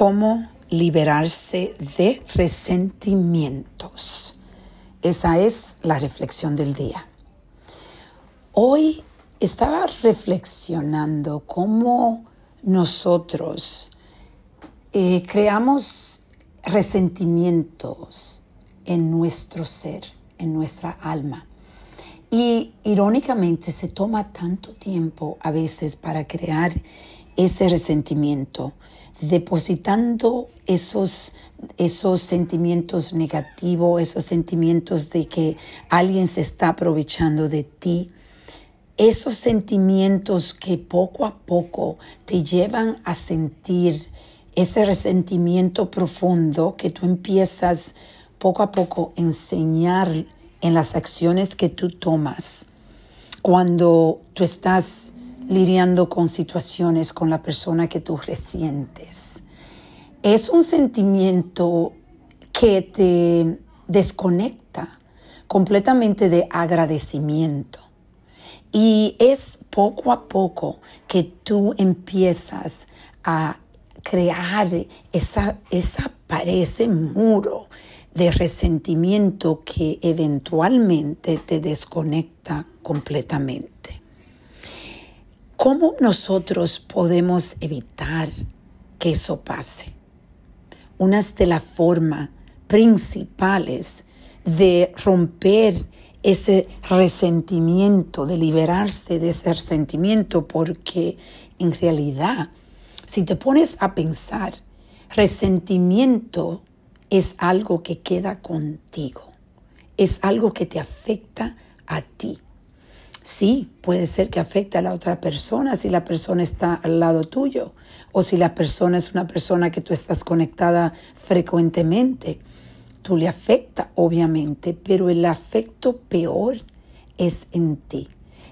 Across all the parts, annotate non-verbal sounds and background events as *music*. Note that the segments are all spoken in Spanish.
cómo liberarse de resentimientos. Esa es la reflexión del día. Hoy estaba reflexionando cómo nosotros eh, creamos resentimientos en nuestro ser, en nuestra alma. Y irónicamente se toma tanto tiempo a veces para crear ese resentimiento depositando esos, esos sentimientos negativos, esos sentimientos de que alguien se está aprovechando de ti, esos sentimientos que poco a poco te llevan a sentir ese resentimiento profundo que tú empiezas poco a poco a enseñar en las acciones que tú tomas. Cuando tú estás lidiando con situaciones con la persona que tú resientes. Es un sentimiento que te desconecta completamente de agradecimiento. Y es poco a poco que tú empiezas a crear esa, esa pared, ese muro de resentimiento que eventualmente te desconecta completamente. ¿Cómo nosotros podemos evitar que eso pase? Una de las formas principales de romper ese resentimiento, de liberarse de ese resentimiento, porque en realidad, si te pones a pensar, resentimiento es algo que queda contigo, es algo que te afecta a ti. Sí, puede ser que afecte a la otra persona si la persona está al lado tuyo o si la persona es una persona que tú estás conectada frecuentemente. Tú le afecta, obviamente, pero el afecto peor es en ti.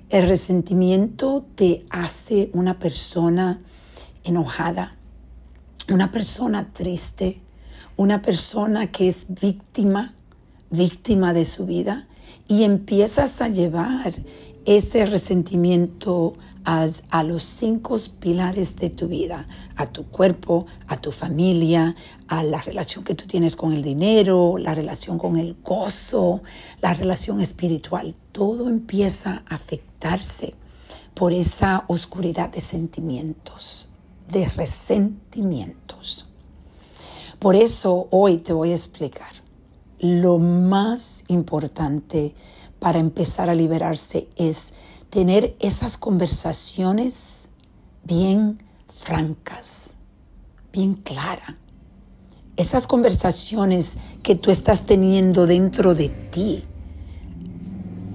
El resentimiento te hace una persona enojada, una persona triste, una persona que es víctima, víctima de su vida, y empiezas a llevar ese resentimiento a, los cinco pilares de tu vida, a tu cuerpo, a tu familia, a la relación que tú tienes con el dinero, la relación con el gozo, la relación espiritual. Todo empieza a afectarse por esa oscuridad de sentimientos, de resentimientos. Por eso hoy te voy a explicar lo más importante para empezar a liberarse es tener esas conversaciones bien francas, bien claras. Esas conversaciones que tú estás teniendo dentro de ti,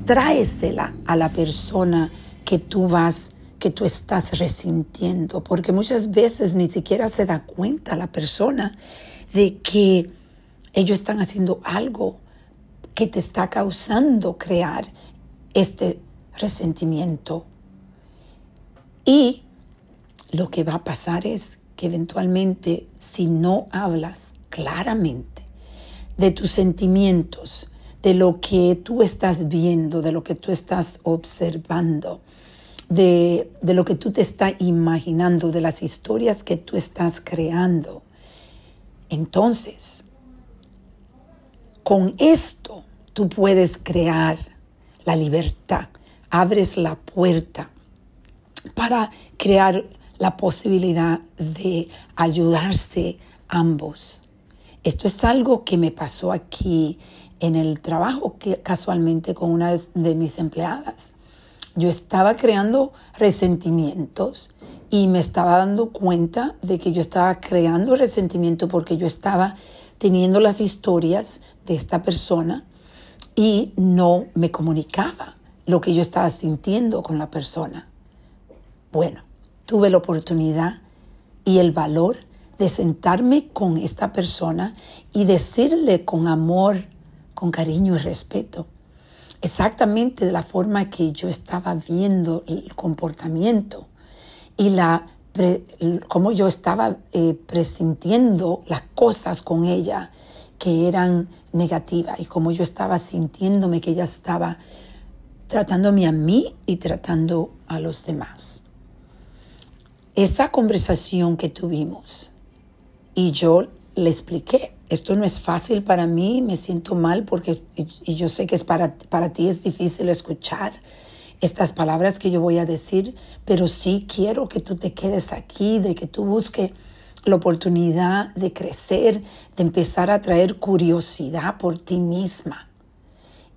tráesela a la persona que tú vas, que tú estás resintiendo, porque muchas veces ni siquiera se da cuenta la persona de que ellos están haciendo algo que te está causando crear este resentimiento. Y lo que va a pasar es que eventualmente si no hablas claramente de tus sentimientos, de lo que tú estás viendo, de lo que tú estás observando, de, de, lo que tú te estás imaginando, de las historias que tú estás creando. Entonces, con esto tú puedes crear la libertad, abres la puerta para crear la posibilidad de ayudarse ambos. Esto es algo que me pasó aquí en el trabajo que casualmente con una de mis empleadas. Yo estaba creando resentimientos y me estaba dando cuenta de que yo estaba creando resentimiento porque yo estaba teniendo las historias de esta persona y no me comunicaba lo que yo estaba sintiendo con la persona. Bueno, tuve la oportunidad y el valor de sentarme con esta persona y decirle con amor, con cariño y respeto, exactamente de la forma que yo estaba viendo el comportamiento y la cómo yo estaba eh, presintiendo las cosas con ella que eran negativas y cómo yo estaba sintiéndome que ella estaba tratándome a mí y tratando a los demás. Esa conversación que tuvimos Y yo le expliqué, esto no es fácil para mí, me siento mal porque y yo sé que es para, para ti es difícil escuchar estas palabras que yo voy a decir, pero sí quiero que tú te quedes aquí, de que tú busques la oportunidad de crecer, de empezar a traer curiosidad por ti misma.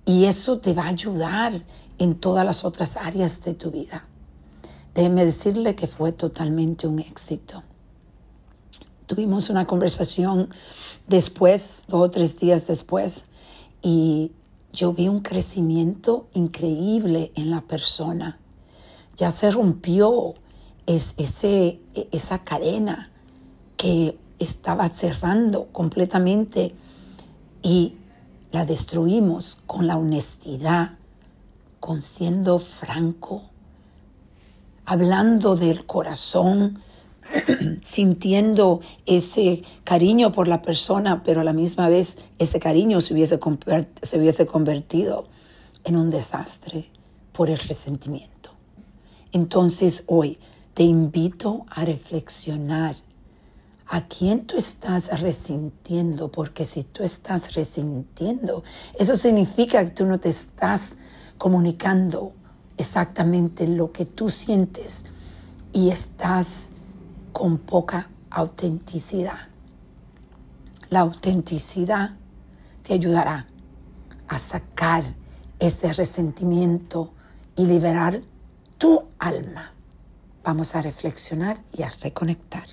Y eso te va a ayudar en todas las otras áreas de tu vida. Déjeme decirle que fue totalmente un éxito. Tuvimos una conversación después, dos o tres días después, y yo vi un crecimiento increíble en la persona. Ya se rompió ese, esa cadena que estaba cerrando completamente y la destruimos con la honestidad, con siendo franco, hablando del corazón, *clears throat* sintiendo ese cariño por la persona, pero a la misma vez ese cariño se hubiese, se hubiese convertido en un desastre por el resentimiento. Entonces hoy te invito a reflexionar a quién tú estás resintiendo, porque si tú estás resintiendo, eso significa que tú no te estás comunicando exactamente lo que tú sientes y estás con poca autenticidad. La autenticidad te ayudará a sacar ese resentimiento y liberar tu alma. Vamos a reflexionar y a reconectar.